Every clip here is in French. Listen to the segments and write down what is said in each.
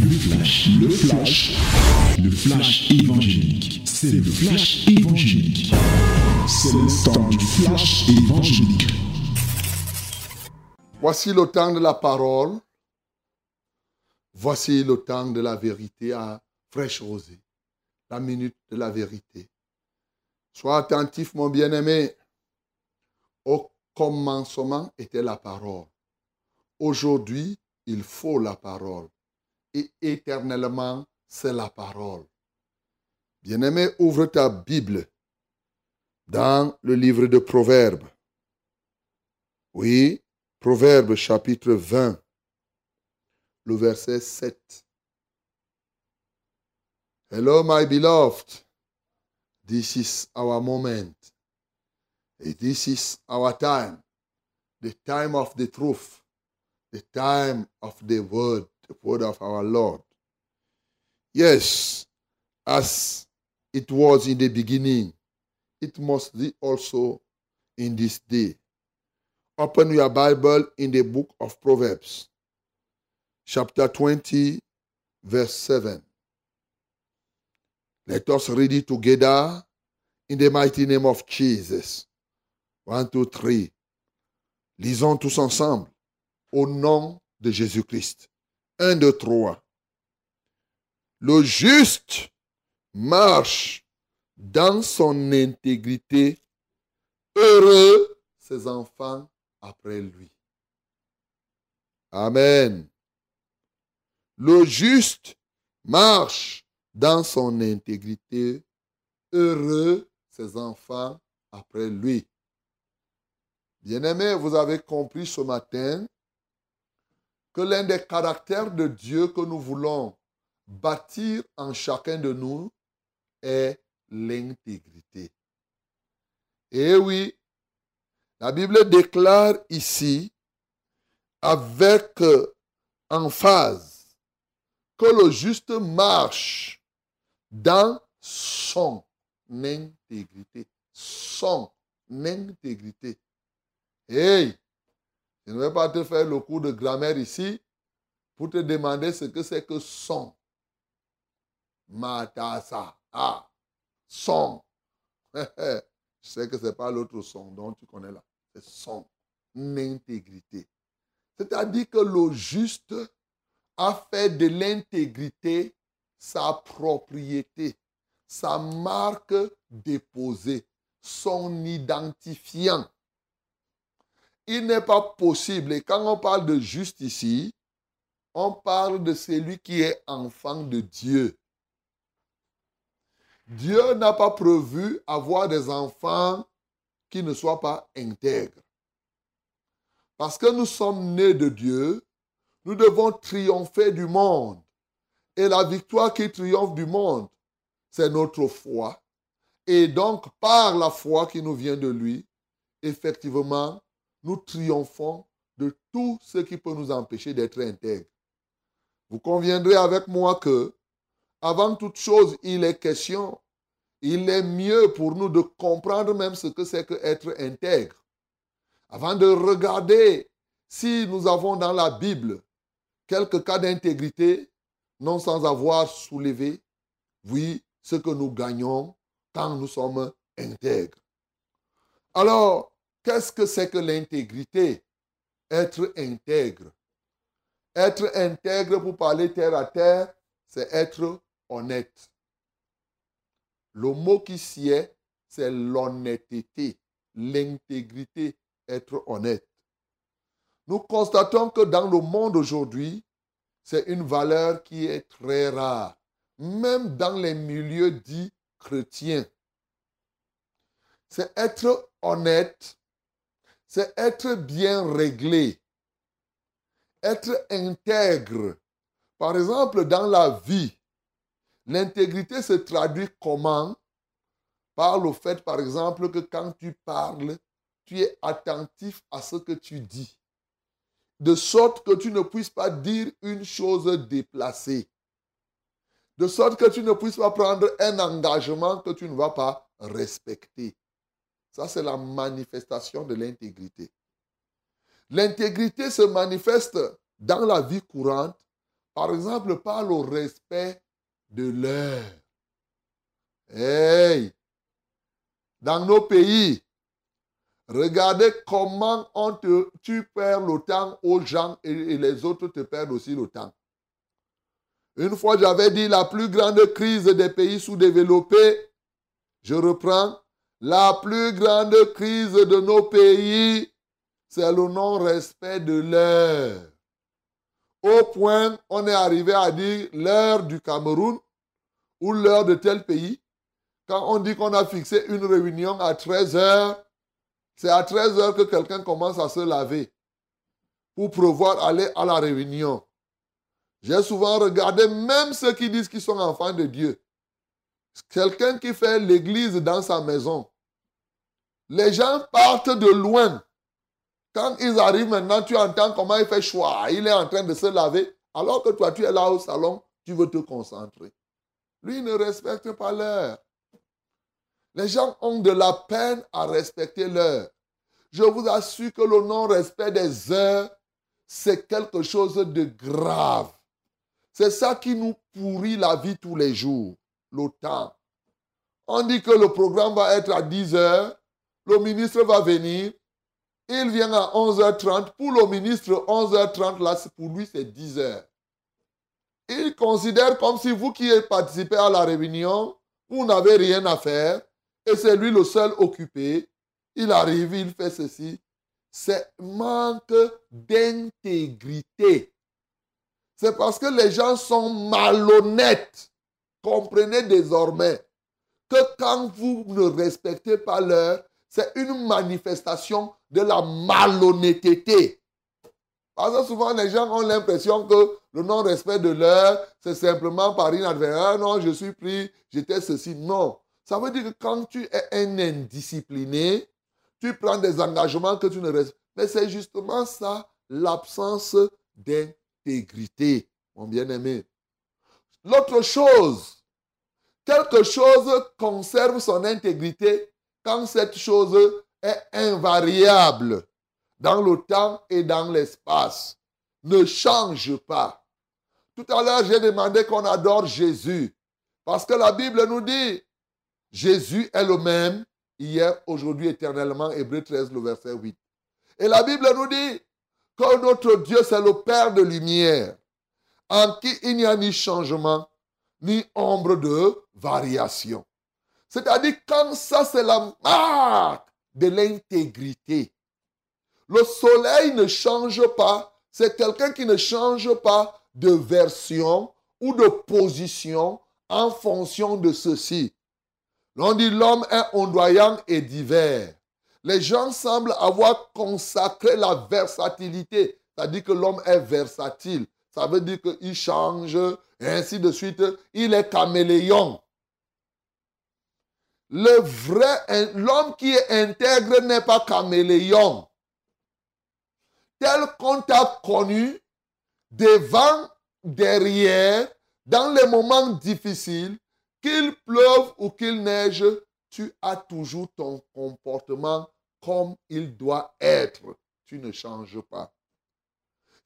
Le flash, le flash, le flash évangélique. C'est le flash évangélique. C'est le temps du flash évangélique. Voici le temps de la parole. Voici le temps de la vérité à fraîche rosée. La minute de la vérité. Sois attentif, mon bien-aimé. Au commencement était la parole. Aujourd'hui, il faut la parole. Et éternellement, c'est la parole. Bien-aimé, ouvre ta Bible dans le livre de Proverbes. Oui, Proverbes chapitre 20, le verset 7. Hello, my beloved. This is our moment. This is our time. The time of the truth the time of the word, the word of our Lord. Yes, as it was in the beginning, it must be also in this day. Open your Bible in the book of Proverbs, chapter 20, verse 7. Let us read it together in the mighty name of Jesus. One, two, three. Lisons tous ensemble au nom de Jésus-Christ. Un, deux, trois. Le juste marche dans son intégrité. Heureux ses enfants après lui. Amen. Le juste marche dans son intégrité. Heureux ses enfants après lui. Bien-aimés, vous avez compris ce matin que l'un des caractères de Dieu que nous voulons bâtir en chacun de nous est l'intégrité. Et oui, la Bible déclare ici, avec emphase, que le juste marche dans son intégrité. Son intégrité. Hey, je ne vais pas te faire le cours de grammaire ici pour te demander ce que c'est que son. Matasa. Ah, son. Je sais que ce n'est pas l'autre son dont tu connais là. C'est son intégrité. C'est-à-dire que le juste a fait de l'intégrité sa propriété, sa marque déposée, son identifiant il n'est pas possible, et quand on parle de juste ici, on parle de celui qui est enfant de Dieu. Dieu n'a pas prévu avoir des enfants qui ne soient pas intègres. Parce que nous sommes nés de Dieu, nous devons triompher du monde. Et la victoire qui triomphe du monde, c'est notre foi. Et donc, par la foi qui nous vient de lui, effectivement, nous triomphons de tout ce qui peut nous empêcher d'être intègres. Vous conviendrez avec moi que, avant toute chose, il est question, il est mieux pour nous de comprendre même ce que c'est que être intègre. Avant de regarder si nous avons dans la Bible quelques cas d'intégrité, non sans avoir soulevé, oui, ce que nous gagnons quand nous sommes intègres. Alors, Qu'est-ce que c'est que l'intégrité? Être intègre. Être intègre, pour parler terre à terre, c'est être honnête. Le mot qui s'y est, c'est l'honnêteté, l'intégrité, être honnête. Nous constatons que dans le monde aujourd'hui, c'est une valeur qui est très rare, même dans les milieux dits chrétiens. C'est être honnête, c'est être bien réglé, être intègre. Par exemple, dans la vie, l'intégrité se traduit comment? Par le fait, par exemple, que quand tu parles, tu es attentif à ce que tu dis. De sorte que tu ne puisses pas dire une chose déplacée. De sorte que tu ne puisses pas prendre un engagement que tu ne vas pas respecter. Ça, c'est la manifestation de l'intégrité. L'intégrité se manifeste dans la vie courante par exemple, par le respect de l'heure. Hey! Dans nos pays, regardez comment on te, tu perds le temps aux gens et, et les autres te perdent aussi le temps. Une fois, j'avais dit la plus grande crise des pays sous-développés, je reprends, la plus grande crise de nos pays, c'est le non-respect de l'heure. Au point, on est arrivé à dire l'heure du Cameroun ou l'heure de tel pays. Quand on dit qu'on a fixé une réunion à 13 heures, c'est à 13 heures que quelqu'un commence à se laver pour pouvoir aller à la réunion. J'ai souvent regardé même ceux qui disent qu'ils sont enfants de Dieu. Quelqu'un qui fait l'église dans sa maison. Les gens partent de loin. Quand ils arrivent maintenant, tu entends comment il fait choix. Il est en train de se laver. Alors que toi, tu es là au salon, tu veux te concentrer. Lui ne respecte pas l'heure. Les gens ont de la peine à respecter l'heure. Je vous assure que le non-respect des heures, c'est quelque chose de grave. C'est ça qui nous pourrit la vie tous les jours, le temps. On dit que le programme va être à 10 heures, le ministre va venir, il vient à 11h30. Pour le ministre, 11h30, là, pour lui, c'est 10 heures. Il considère comme si vous qui participé à la réunion, vous n'avez rien à faire et c'est lui le seul occupé. Il arrive, il fait ceci. C'est manque d'intégrité. C'est parce que les gens sont malhonnêtes. Comprenez désormais que quand vous ne respectez pas l'heure, c'est une manifestation de la malhonnêteté. Parce que souvent, les gens ont l'impression que le non-respect de l'heure, c'est simplement par inadvertance. Ah non, je suis pris, j'étais ceci. Non. Ça veut dire que quand tu es un indiscipliné, tu prends des engagements que tu ne respectes. Mais c'est justement ça, l'absence d'intégrité, mon bien-aimé. L'autre chose, quelque chose conserve son intégrité quand cette chose est invariable dans le temps et dans l'espace. Ne change pas. Tout à l'heure, j'ai demandé qu'on adore Jésus. Parce que la Bible nous dit, Jésus est le même hier, aujourd'hui, éternellement. Hébreu 13, le verset 8. Et la Bible nous dit que notre Dieu, c'est le Père de lumière, en qui il n'y a ni changement, ni ombre de variation. C'est-à-dire, quand ça, c'est la marque de l'intégrité. Le soleil ne change pas. C'est quelqu'un qui ne change pas de version ou de position en fonction de ceci. L'on dit l'homme est ondoyant et divers. Les gens semblent avoir consacré la versatilité. C'est-à-dire que l'homme est versatile. Ça veut dire qu'il change et ainsi de suite. Il est caméléon. Le vrai, l'homme qui est intègre n'est pas caméléon. Tel qu'on t'a connu, devant, derrière, dans les moments difficiles, qu'il pleuve ou qu'il neige, tu as toujours ton comportement comme il doit être. Tu ne changes pas.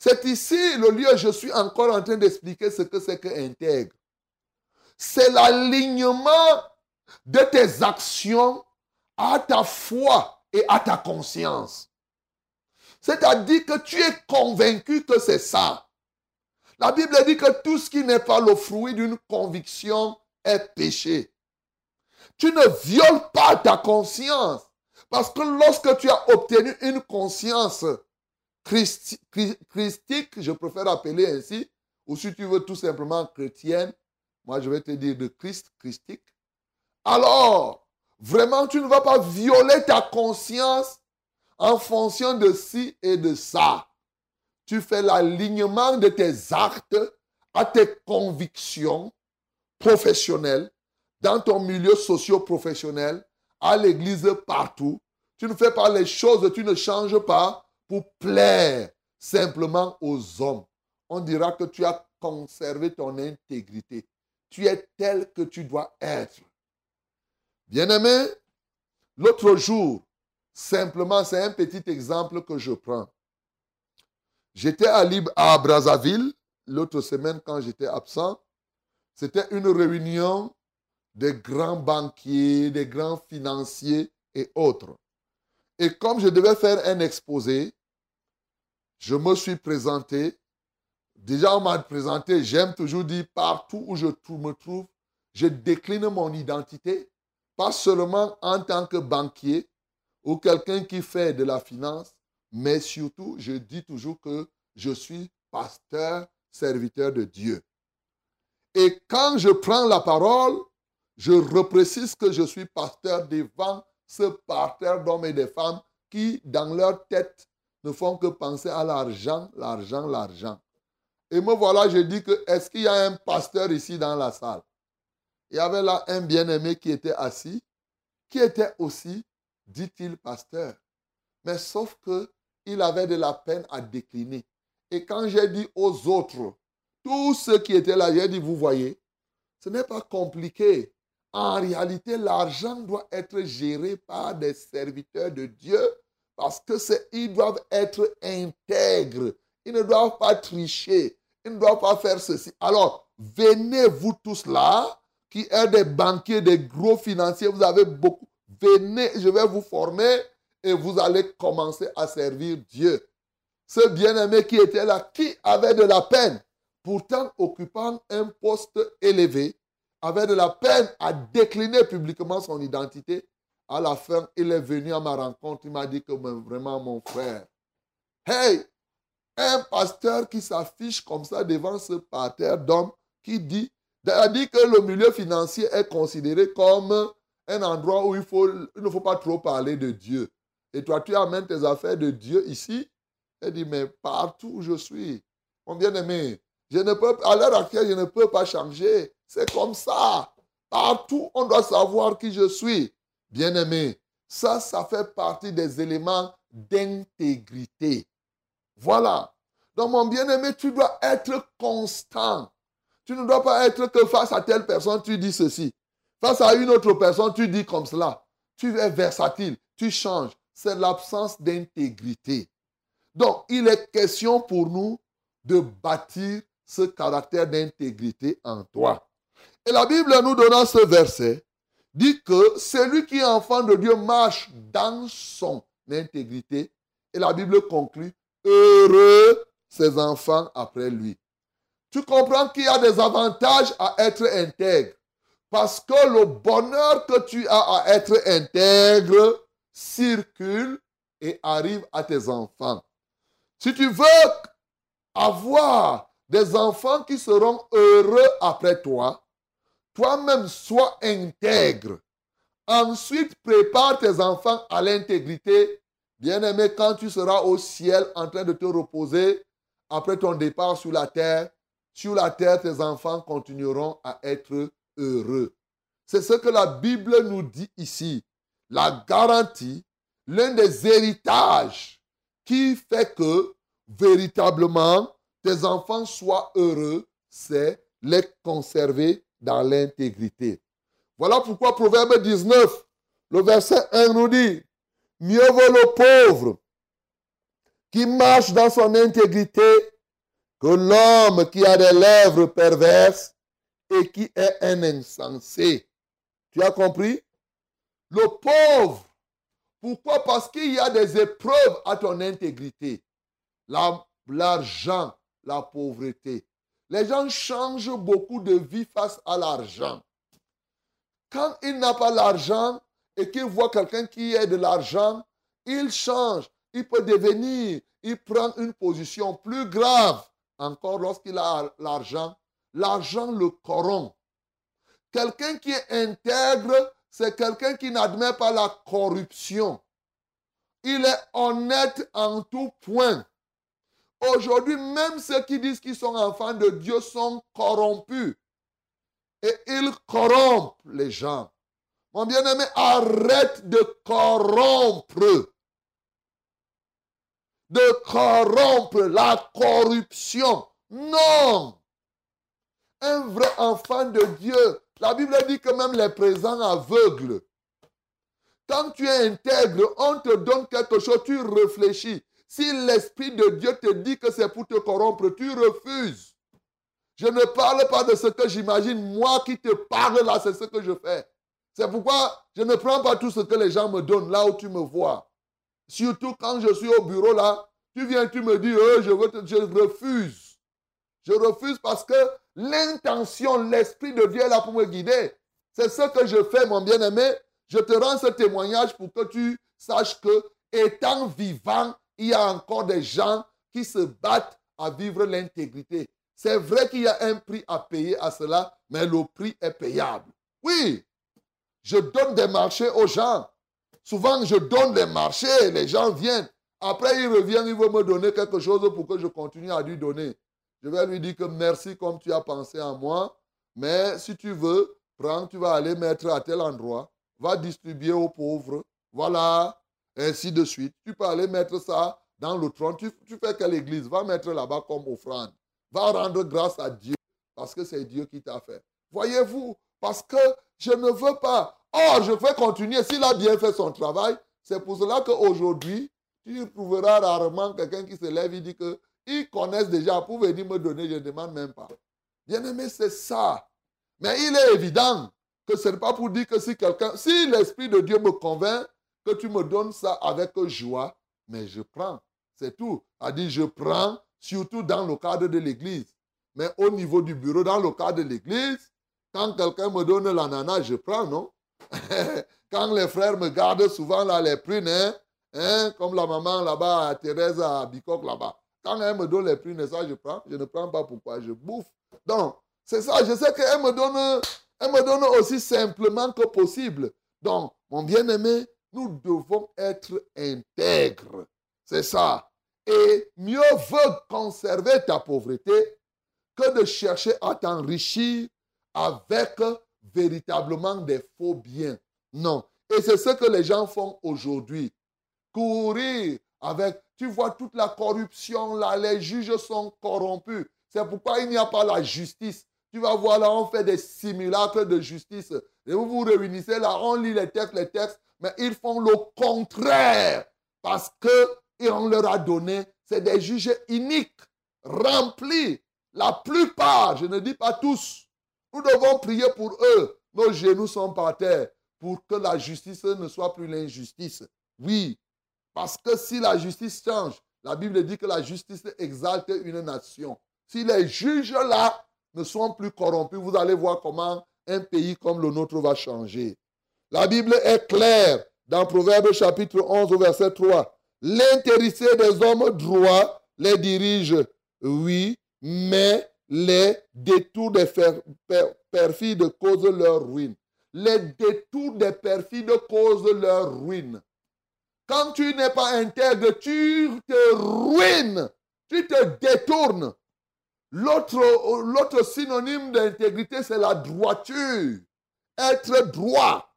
C'est ici le lieu, je suis encore en train d'expliquer ce que c'est que intègre. C'est l'alignement de tes actions à ta foi et à ta conscience. C'est-à-dire que tu es convaincu que c'est ça. La Bible dit que tout ce qui n'est pas le fruit d'une conviction est péché. Tu ne violes pas ta conscience. Parce que lorsque tu as obtenu une conscience christique, je préfère appeler ainsi, ou si tu veux tout simplement chrétienne, moi je vais te dire de Christ, christique, alors, vraiment, tu ne vas pas violer ta conscience en fonction de ci et de ça. Tu fais l'alignement de tes actes à tes convictions professionnelles, dans ton milieu socio-professionnel, à l'église, partout. Tu ne fais pas les choses, tu ne changes pas pour plaire simplement aux hommes. On dira que tu as conservé ton intégrité. Tu es tel que tu dois être. Bien-aimé, l'autre jour, simplement, c'est un petit exemple que je prends. J'étais à, à Brazzaville, l'autre semaine quand j'étais absent, c'était une réunion des grands banquiers, des grands financiers et autres. Et comme je devais faire un exposé, je me suis présenté. Déjà, on m'a présenté, j'aime toujours dire partout où je me trouve, je décline mon identité, pas seulement en tant que banquier ou quelqu'un qui fait de la finance, mais surtout, je dis toujours que je suis pasteur, serviteur de Dieu. Et quand je prends la parole, je reprécise que je suis pasteur devant ce parterre d'hommes et de femmes qui, dans leur tête, ne font que penser à l'argent, l'argent, l'argent. Et me voilà, je dis que est-ce qu'il y a un pasteur ici dans la salle? Il y avait là un bien-aimé qui était assis, qui était aussi, dit-il, pasteur. Mais sauf que il avait de la peine à décliner. Et quand j'ai dit aux autres, tous ceux qui étaient là, j'ai dit, vous voyez, ce n'est pas compliqué. En réalité, l'argent doit être géré par des serviteurs de Dieu parce que ils doivent être intègres. Ils ne doivent pas tricher. Ils ne doivent pas faire ceci. Alors, venez vous tous là, qui êtes des banquiers, des gros financiers, vous avez beaucoup. Venez, je vais vous former et vous allez commencer à servir Dieu. Ce bien-aimé qui était là, qui avait de la peine, pourtant occupant un poste élevé, avait de la peine à décliner publiquement son identité. À la fin, il est venu à ma rencontre. Il m'a dit que vraiment, mon frère, hey, un pasteur qui s'affiche comme ça devant ce parterre d'hommes qui dit, dit que le milieu financier est considéré comme un endroit où il, faut, il ne faut pas trop parler de Dieu. Et toi, tu amènes tes affaires de Dieu ici? Il dit, mais partout où je suis, mon bien-aimé, je ne peux, à l'heure actuelle, je ne peux pas changer. C'est comme ça. Partout, on doit savoir qui je suis. Bien-aimé, ça, ça fait partie des éléments d'intégrité. Voilà. Donc, mon bien-aimé, tu dois être constant. Tu ne dois pas être que face à telle personne, tu dis ceci. Face à une autre personne, tu dis comme cela. Tu es versatile, tu changes. C'est l'absence d'intégrité. Donc, il est question pour nous de bâtir ce caractère d'intégrité en toi. Et la Bible nous donnant ce verset, dit que celui qui est enfant de Dieu marche dans son intégrité. Et la Bible conclut, heureux ses enfants après lui. Tu comprends qu'il y a des avantages à être intègre. Parce que le bonheur que tu as à être intègre circule et arrive à tes enfants. Si tu veux avoir des enfants qui seront heureux après toi, toi-même sois intègre. Ensuite, prépare tes enfants à l'intégrité. Bien-aimé, quand tu seras au ciel en train de te reposer après ton départ sur la terre, sur la terre, tes enfants continueront à être heureux. C'est ce que la Bible nous dit ici. La garantie, l'un des héritages qui fait que véritablement tes enfants soient heureux, c'est les conserver dans l'intégrité. Voilà pourquoi Proverbe 19, le verset 1 nous dit, mieux vaut le pauvre qui marche dans son intégrité que l'homme qui a des lèvres perverses et qui est un insensé. Tu as compris? Le pauvre. Pourquoi? Parce qu'il y a des épreuves à ton intégrité. L'argent, la pauvreté. Les gens changent beaucoup de vie face à l'argent. Quand il n'a pas l'argent et qu'il voit quelqu'un qui a de l'argent, il change. Il peut devenir, il prend une position plus grave encore lorsqu'il a l'argent. L'argent le corrompt. Quelqu'un qui est intègre, c'est quelqu'un qui n'admet pas la corruption. Il est honnête en tout point. Aujourd'hui, même ceux qui disent qu'ils sont enfants de Dieu sont corrompus. Et ils corrompent les gens. Mon bien-aimé, arrête de corrompre. De corrompre la corruption. Non. Un vrai enfant de Dieu. La Bible dit que même les présents aveugles. Quand tu es intègre, on te donne quelque chose, tu réfléchis. Si l'Esprit de Dieu te dit que c'est pour te corrompre, tu refuses. Je ne parle pas de ce que j'imagine. Moi qui te parle là, c'est ce que je fais. C'est pourquoi je ne prends pas tout ce que les gens me donnent là où tu me vois. Surtout quand je suis au bureau là, tu viens, tu me dis, oh, je, veux je refuse. Je refuse parce que l'intention, l'esprit de Dieu est là pour me guider. C'est ce que je fais, mon bien-aimé. Je te rends ce témoignage pour que tu saches que, étant vivant, il y a encore des gens qui se battent à vivre l'intégrité. C'est vrai qu'il y a un prix à payer à cela, mais le prix est payable. Oui, je donne des marchés aux gens. Souvent, je donne des marchés, les gens viennent. Après, ils reviennent, ils veulent me donner quelque chose pour que je continue à lui donner. Je vais lui dire que merci comme tu as pensé à moi, mais si tu veux, prends, tu vas aller mettre à tel endroit, va distribuer aux pauvres, voilà, ainsi de suite. Tu peux aller mettre ça dans le trône. Tu, fais quelle église Va mettre là-bas comme offrande. Va rendre grâce à Dieu parce que c'est Dieu qui t'a fait. Voyez-vous, parce que je ne veux pas. Oh, je vais continuer. S'il a bien fait son travail, c'est pour cela qu'aujourd'hui, tu trouveras rarement quelqu'un qui se lève et dit qu'ils connaissent déjà pour venir me donner, je ne demande même pas. Bien aimé, c'est ça. Mais il est évident que ce n'est pas pour dire que si quelqu'un, si l'Esprit de Dieu me convainc que tu me donnes ça avec joie, mais je prends. C'est tout. A dit, je prends, surtout dans le cadre de l'Église. Mais au niveau du bureau, dans le cadre de l'Église, quand quelqu'un me donne l'ananas, je prends, non? Quand les frères me gardent souvent là, les prunes, hein, Hein, comme la maman là-bas, Thérèse à Bicoque là-bas. Quand elle me donne les prix, ça, je prends. Je ne prends pas pourquoi, je bouffe. Donc, c'est ça. Je sais qu'elle me donne, elle me donne aussi simplement que possible. Donc, mon bien-aimé, nous devons être intègres. C'est ça. Et mieux vaut conserver ta pauvreté que de chercher à t'enrichir avec véritablement des faux biens. Non. Et c'est ce que les gens font aujourd'hui courir avec, tu vois toute la corruption là, les juges sont corrompus. C'est pourquoi il n'y a pas la justice. Tu vas voir là, on fait des simulacres de justice. Et vous vous réunissez là, on lit les textes, les textes, mais ils font le contraire. Parce que, on leur a donné, c'est des juges uniques, remplis. La plupart, je ne dis pas tous. Nous devons prier pour eux. Nos genoux sont par terre pour que la justice ne soit plus l'injustice. Oui, parce que si la justice change, la Bible dit que la justice exalte une nation. Si les juges là ne sont plus corrompus, vous allez voir comment un pays comme le nôtre va changer. La Bible est claire dans Proverbe chapitre 11 verset 3. L'intéressé des hommes droits les dirige, oui, mais les détours des perfides causent leur ruine. Les détours des perfides causent leur ruine. Quand tu n'es pas intègre, tu te ruines, tu te détournes. L'autre synonyme d'intégrité, c'est la droiture. Être droit.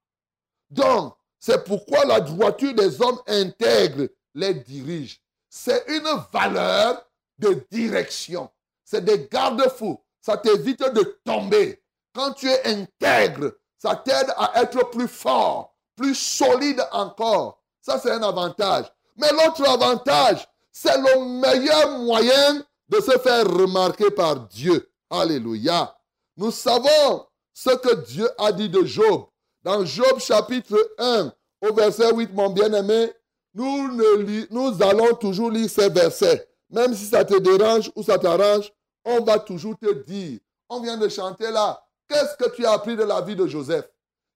Donc, c'est pourquoi la droiture des hommes intègres les dirige. C'est une valeur de direction. C'est des garde-fous. Ça t'évite de tomber. Quand tu es intègre, ça t'aide à être plus fort, plus solide encore. Ça, c'est un avantage. Mais l'autre avantage, c'est le meilleur moyen de se faire remarquer par Dieu. Alléluia. Nous savons ce que Dieu a dit de Job. Dans Job chapitre 1, au verset 8, mon bien-aimé, nous, allons toujours lire ces versets. Même si ça te dérange ou ça t'arrange, on va toujours te dire. On vient de chanter là. Qu'est-ce que tu as appris de la vie de Joseph?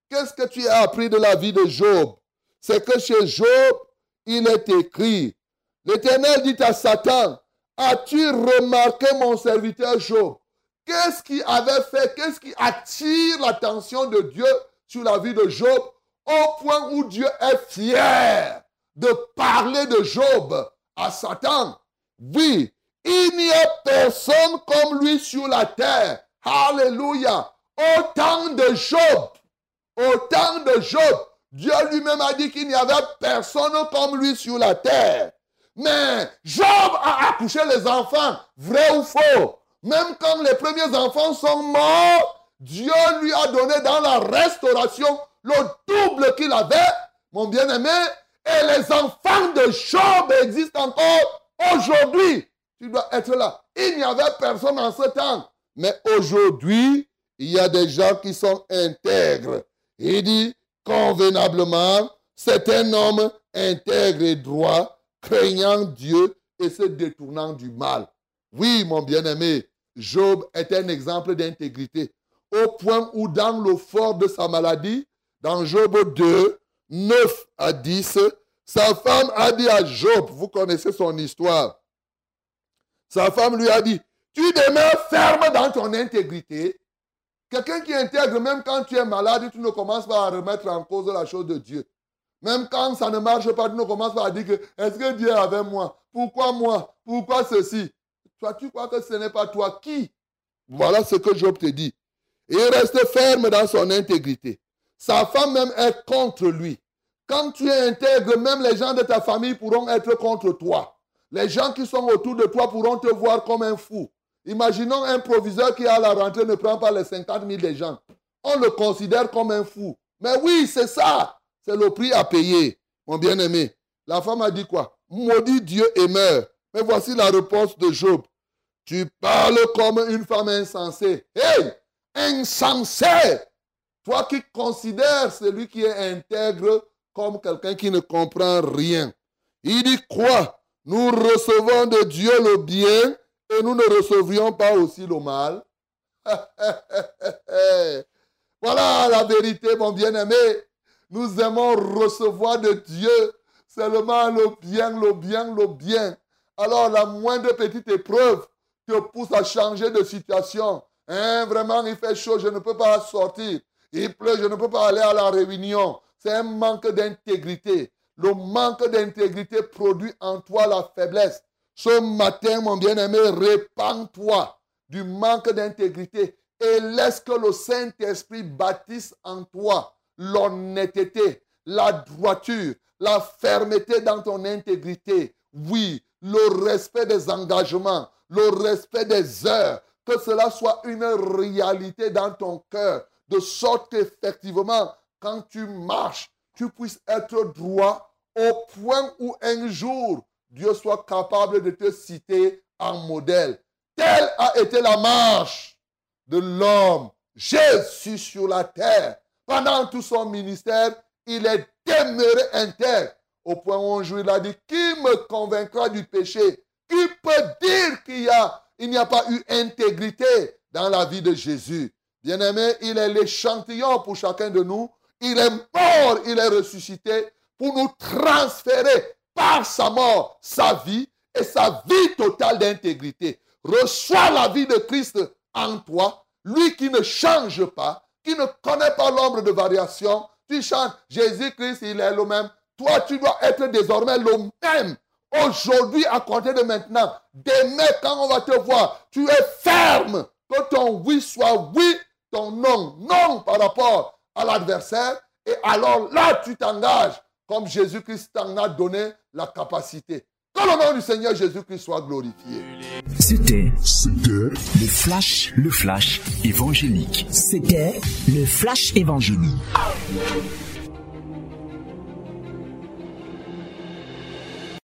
Qu'est-ce que tu as appris de la vie de Job? C'est que chez Job, il est écrit, l'Éternel dit à Satan, as-tu remarqué mon serviteur Job? Qu'est-ce qui avait fait, qu'est-ce qui attire l'attention de Dieu sur la vie de Job au point où Dieu est fier de parler de Job à Satan Oui, il n'y a personne comme lui sur la terre. Alléluia. Autant de Job, autant de Job, Dieu lui-même a dit qu'il n'y avait personne comme lui sur la terre. Mais Job a accouché les enfants, vrai ou faux. Même quand les premiers enfants sont morts, Dieu lui a donné dans la restauration le double qu'il avait, mon bien-aimé. Et les enfants de Job existent encore aujourd'hui. Tu dois être là. Il n'y avait personne en ce temps. Mais aujourd'hui, il y a des gens qui sont intègres. Il dit convenablement, c'est un homme intègre et droit, craignant Dieu et se détournant du mal. Oui, mon bien-aimé, Job est un exemple d'intégrité, au point où dans le fort de sa maladie, dans Job 2, 9 à 10, sa femme a dit à Job, vous connaissez son histoire, sa femme lui a dit, tu demeures ferme dans ton intégrité. Quelqu'un qui intègre, même quand tu es malade, tu ne commences pas à remettre en cause la chose de Dieu. Même quand ça ne marche pas, tu ne commences pas à dire que est-ce que Dieu est avec moi? Pourquoi moi? Pourquoi ceci? Toi, tu crois que ce n'est pas toi qui? Voilà ce que Job te dit. Il reste ferme dans son intégrité. Sa femme même est contre lui. Quand tu es intègre, même les gens de ta famille pourront être contre toi. Les gens qui sont autour de toi pourront te voir comme un fou. Imaginons un proviseur qui à la rentrée ne prend pas les 50 000 des gens. On le considère comme un fou. Mais oui, c'est ça. C'est le prix à payer, mon bien-aimé. La femme a dit quoi? Maudit Dieu et meurt. Mais voici la réponse de Job. Tu parles comme une femme insensée. Hey Insensé Toi qui considères celui qui est intègre comme quelqu'un qui ne comprend rien. Il dit quoi? Nous recevons de Dieu le bien et nous ne recevrions pas aussi le mal. voilà la vérité, mon bien-aimé. Nous aimons recevoir de Dieu seulement le bien, le bien, le bien. Alors la moindre petite épreuve te pousse à changer de situation. Hein, vraiment, il fait chaud, je ne peux pas sortir. Il pleut, je ne peux pas aller à la réunion. C'est un manque d'intégrité. Le manque d'intégrité produit en toi la faiblesse. Ce matin, mon bien-aimé, répands-toi du manque d'intégrité et laisse que le Saint-Esprit bâtisse en toi l'honnêteté, la droiture, la fermeté dans ton intégrité. Oui, le respect des engagements, le respect des heures, que cela soit une réalité dans ton cœur, de sorte qu'effectivement, quand tu marches, tu puisses être droit au point où un jour Dieu soit capable de te citer en modèle. Telle a été la marche de l'homme, Jésus sur la terre. Pendant tout son ministère, il est demeuré intègre. Au point où un jour il a dit, qui me convaincra du péché? Qui peut dire qu'il y a, il n'y a pas eu intégrité dans la vie de Jésus Bien-aimé, il est l'échantillon pour chacun de nous. Il est mort, il est ressuscité pour nous transférer par sa mort sa vie et sa vie totale d'intégrité. Reçois la vie de Christ en toi, lui qui ne change pas, qui ne connaît pas l'ombre de variation. Tu chantes, Jésus-Christ, il est le même. Toi, tu dois être désormais le même. Aujourd'hui, à compter de maintenant, demain, quand on va te voir, tu es ferme. Que ton oui soit oui, ton non, non par rapport à l'adversaire. Et alors là, tu t'engages comme Jésus-Christ t'en a donné la capacité. Que le nom du Seigneur Jésus-Christ soit glorifié. C'était, c'était le flash, le flash évangélique. C'était le flash évangélique.